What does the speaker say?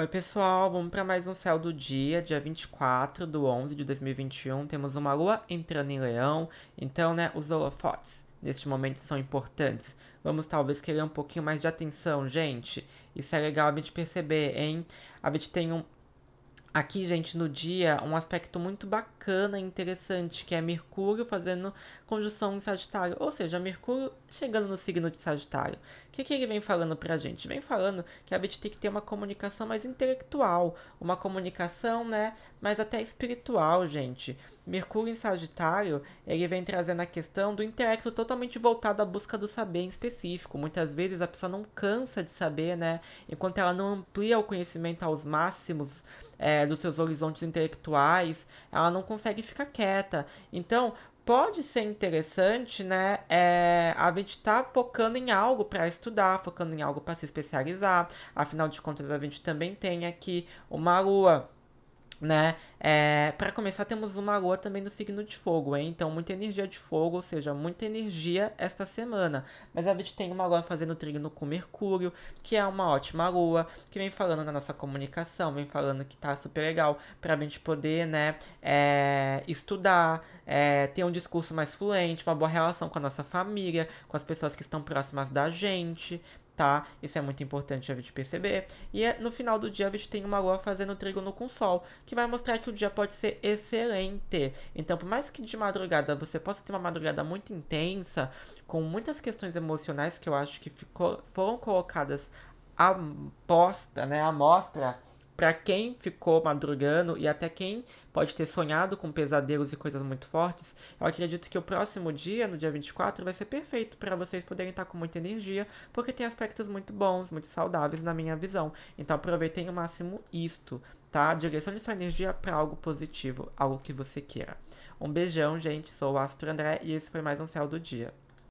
Oi, pessoal, vamos para mais um céu do dia, dia 24 do 11 de 2021. Temos uma lua entrando em leão, então, né, os holofotes neste momento são importantes. Vamos talvez querer um pouquinho mais de atenção, gente. Isso é legal a gente perceber, hein? A gente tem um, aqui, gente, no dia, um aspecto muito bacana e interessante, que é Mercúrio fazendo conjunção em Sagitário. Ou seja, Mercúrio chegando no signo de Sagitário. O que, que ele vem falando pra gente? Vem falando que a gente tem que ter uma comunicação mais intelectual, uma comunicação, né, mais até espiritual, gente. Mercúrio em Sagitário, ele vem trazendo a questão do intelecto totalmente voltado à busca do saber em específico. Muitas vezes a pessoa não cansa de saber, né, enquanto ela não amplia o conhecimento aos máximos, é, dos seus horizontes intelectuais, ela não consegue ficar quieta. Então, pode ser interessante, né? É, a gente tá focando em algo para estudar, focando em algo para se especializar. Afinal de contas, a gente também tem aqui uma lua né? É, para começar, temos uma lua também no signo de fogo, hein? Então, muita energia de fogo, ou seja, muita energia esta semana. Mas a gente tem uma lua fazendo trígono com Mercúrio, que é uma ótima lua, que vem falando na nossa comunicação, vem falando que tá super legal pra gente poder, né, é, estudar, é, ter um discurso mais fluente, uma boa relação com a nossa família, com as pessoas que estão próximas da gente, tá? Isso é muito importante a gente perceber. E é, no final do dia a gente tem uma lua fazendo trígono com sol, que vai mostrar que o dia pode ser excelente. Então, por mais que de madrugada você possa ter uma madrugada muito intensa, com muitas questões emocionais que eu acho que ficou, foram colocadas à posta, né, à mostra para quem ficou madrugando e até quem pode ter sonhado com pesadelos e coisas muito fortes, eu acredito que o próximo dia, no dia 24, vai ser perfeito para vocês poderem estar com muita energia, porque tem aspectos muito bons, muito saudáveis na minha visão. Então aproveitem ao máximo isto, tá? Direcione sua energia para algo positivo, algo que você queira. Um beijão, gente. Sou o Astro André e esse foi mais um Céu do Dia.